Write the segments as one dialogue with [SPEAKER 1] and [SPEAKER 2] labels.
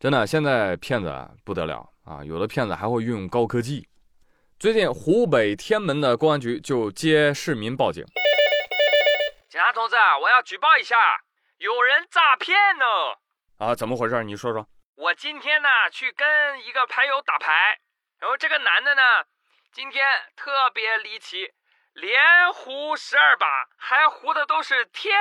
[SPEAKER 1] 真的，现在骗子不得了啊！有的骗子还会运用高科技。最近，湖北天门的公安局就接市民报警：“
[SPEAKER 2] 警察同志，我要举报一下，有人诈骗呢！”
[SPEAKER 1] 啊，怎么回事？你说说。
[SPEAKER 2] 我今天呢去跟一个牌友打牌，然后这个男的呢，今天特别离奇。连胡十二把，还胡的都是天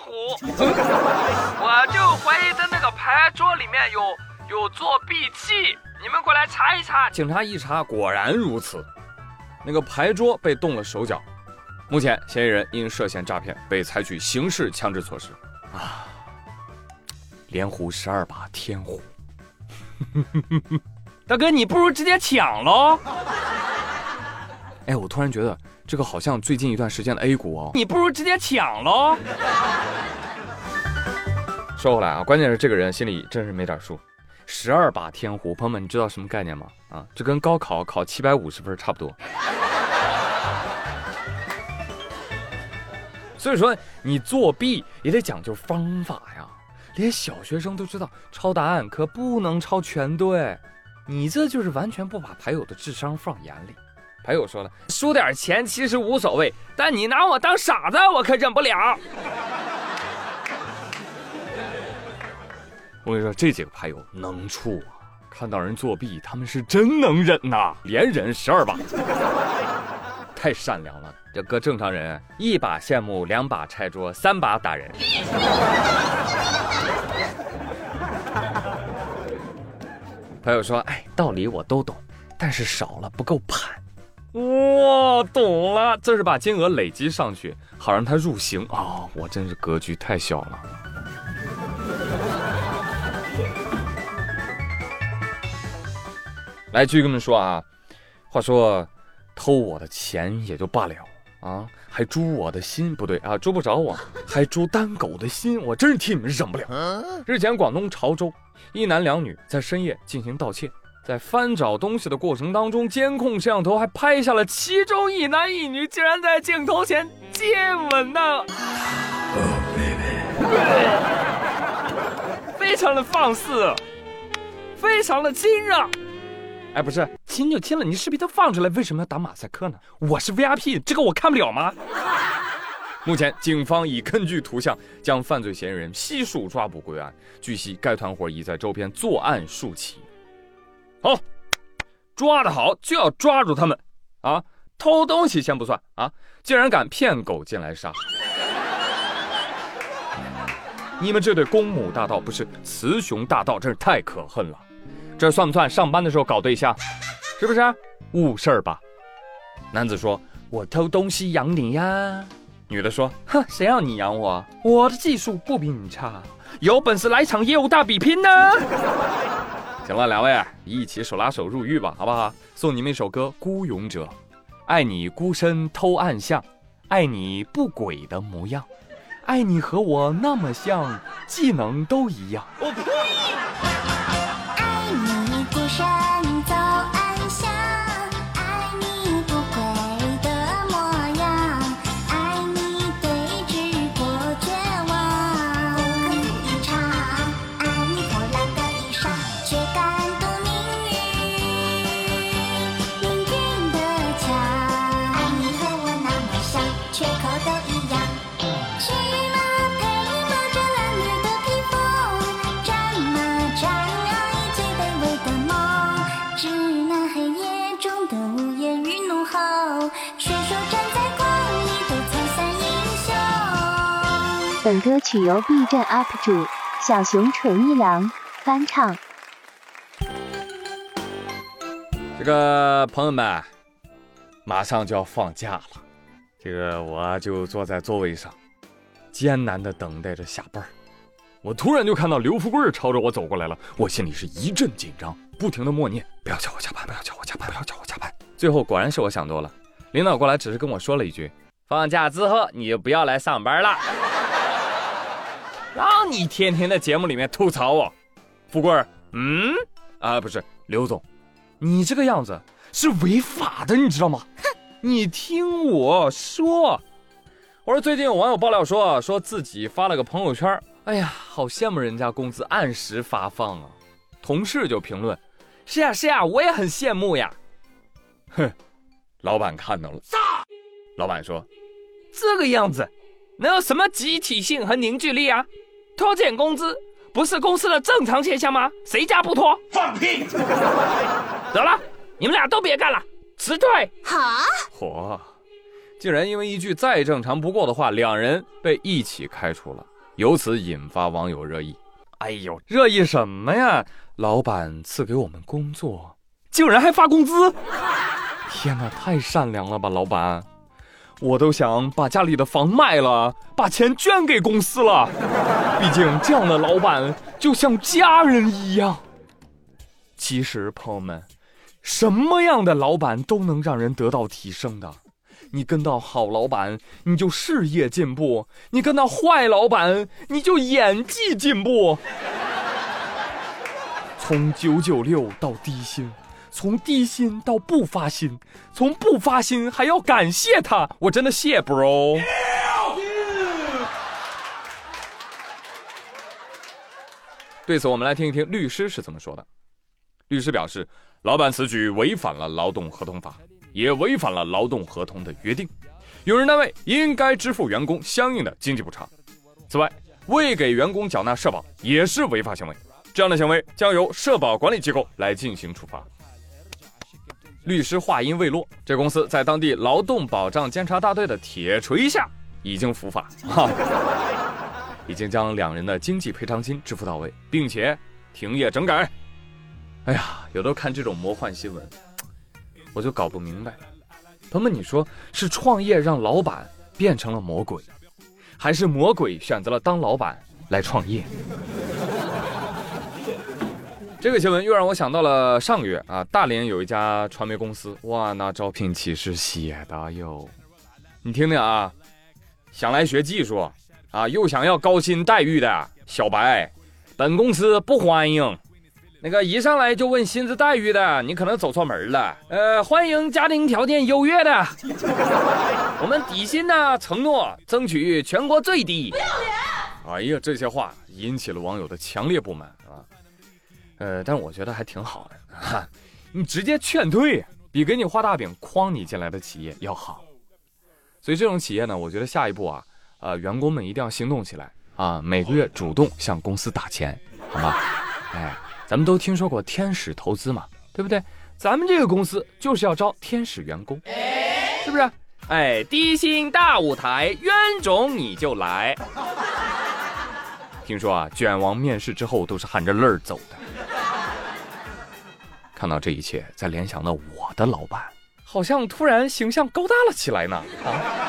[SPEAKER 2] 胡，我就怀疑他那个牌桌里面有有作弊器，你们过来查一查。
[SPEAKER 1] 警察一查，果然如此，那个牌桌被动了手脚。目前嫌疑人因涉嫌诈骗被采取刑事强制措施。啊，连胡十二把，天胡，
[SPEAKER 2] 大哥，你不如直接抢喽。
[SPEAKER 1] 哎，我突然觉得。这个好像最近一段时间的 A 股哦，
[SPEAKER 2] 你不如直接抢喽。
[SPEAKER 1] 说回来啊，关键是这个人心里真是没点数。十二把天胡，朋友们，你知道什么概念吗？啊，这跟高考考七百五十分差不多。所以说，你作弊也得讲究方法呀。连小学生都知道抄答案可不能抄全对，你这就是完全不把牌友的智商放眼里。牌友说了，输点钱其实无所谓，但你拿我当傻子，我可忍不了。我跟你说，这几个牌友能处啊，看到人作弊，他们是真能忍呐，连忍十二把，太善良了。这搁正常人，一把羡慕，两把拆桌，三把打人。朋友说，哎，道理我都懂，但是少了不够盘。哇，懂了，这是把金额累积上去，好让他入刑啊！我真是格局太小了。来，继续跟你们说啊，话说偷我的钱也就罢了啊，还诛我的心，不对啊，诛不着我，还诛单狗的心，我真是替你们忍不了。日前，广东潮州一男两女在深夜进行盗窃。在翻找东西的过程当中，监控摄像头还拍下了其中一男一女竟然在镜头前接吻呢，非常的放肆，非常的亲热。哎，不是亲就亲了，你视频都放出来，为什么要打马赛克呢？我是 VIP，这个我看不了吗？目前警方已根据图像将犯罪嫌疑人悉数抓捕归案。据悉，该团伙已在周边作案数起。好，抓得好就要抓住他们，啊，偷东西先不算啊，竟然敢骗狗进来杀！你们这对公母大盗不是雌雄大盗，真是太可恨了。这算不算上班的时候搞对象？是不是？误事儿吧？男子说：“我偷东西养你呀。”女的说：“ 哼，谁让你养我？我的技术不比你差，有本事来场业务大比拼呢！” 行了，两位一起手拉手入狱吧，好不好？送你们一首歌《孤勇者》，爱你孤身偷暗巷，爱你不轨的模样，爱你和我那么像，技能都一样。我呸！
[SPEAKER 3] 本歌曲由 B 站 UP 主小熊纯一郎翻唱。
[SPEAKER 1] 这个朋友们，马上就要放假了，这个我就坐在座位上，艰难的等待着下班。我突然就看到刘富贵朝着我走过来了，我心里是一阵紧张，不停的默念：不要叫我加班，不要叫我加班，不要叫我加班。最后果然是我想多了，领导过来只是跟我说了一句：放假之后你就不要来上班了。让你天天在节目里面吐槽我，富贵儿，嗯，啊，不是刘总，你这个样子是违法的，你知道吗？哼，你听我说，我说最近有网友爆料说，说自己发了个朋友圈，哎呀，好羡慕人家工资按时发放啊，同事就评论：“
[SPEAKER 2] 是呀是呀，我也很羡慕呀。”
[SPEAKER 1] 哼，老板看到了。老板说：“
[SPEAKER 2] 这个样子，能有什么集体性和凝聚力啊？拖欠工资不是公司的正常现象吗？谁家不拖？放屁！得了，你们俩都别干了，辞退。好，
[SPEAKER 1] 嚯，竟然因为一句再正常不过的话，两人被一起开除了，由此引发网友热议。哎呦，热议什么呀？老板赐给我们工作，竟然还发工资！天哪，太善良了吧，老板！我都想把家里的房卖了，把钱捐给公司了。毕竟这样的老板就像家人一样。其实，朋友们，什么样的老板都能让人得到提升的。你跟到好老板，你就事业进步；你跟到坏老板，你就演技进步。从九九六到低薪。从低薪到不发薪，从不发薪还要感谢他，我真的谢 bro。对此，我们来听一听律师是怎么说的。律师表示，老板此举违反了劳动合同法，也违反了劳动合同的约定，用人单位应该支付员工相应的经济补偿。此外，未给员工缴纳社保也是违法行为，这样的行为将由社保管理机构来进行处罚。律师话音未落，这公司在当地劳动保障监察大队的铁锤下已经伏法，哈，已经将两人的经济赔偿金支付到位，并且停业整改。哎呀，有的看这种魔幻新闻，我就搞不明白。朋友们，你说是创业让老板变成了魔鬼，还是魔鬼选择了当老板来创业？这个新闻又让我想到了上个月啊，大连有一家传媒公司，哇，那招聘启事写的哟，你听听啊，想来学技术啊，又想要高薪待遇的小白，本公司不欢迎。那个一上来就问薪资待遇的，你可能走错门了。呃，欢迎家庭条件优越的，我们底薪呢，承诺争取全国最低。不要脸！哎呀，这些话引起了网友的强烈不满啊。呃，但是我觉得还挺好的哈，你直接劝退，比给你画大饼诓你进来的企业要好。所以这种企业呢，我觉得下一步啊，呃，员工们一定要行动起来啊，每个月主动向公司打钱，好吗？哎，咱们都听说过天使投资嘛，对不对？咱们这个公司就是要招天使员工，是不是？哎，低薪大舞台，冤种你就来。听说啊，卷王面试之后都是含着泪儿走的。看到这一切，再联想到我的老板，好像突然形象高大了起来呢。啊！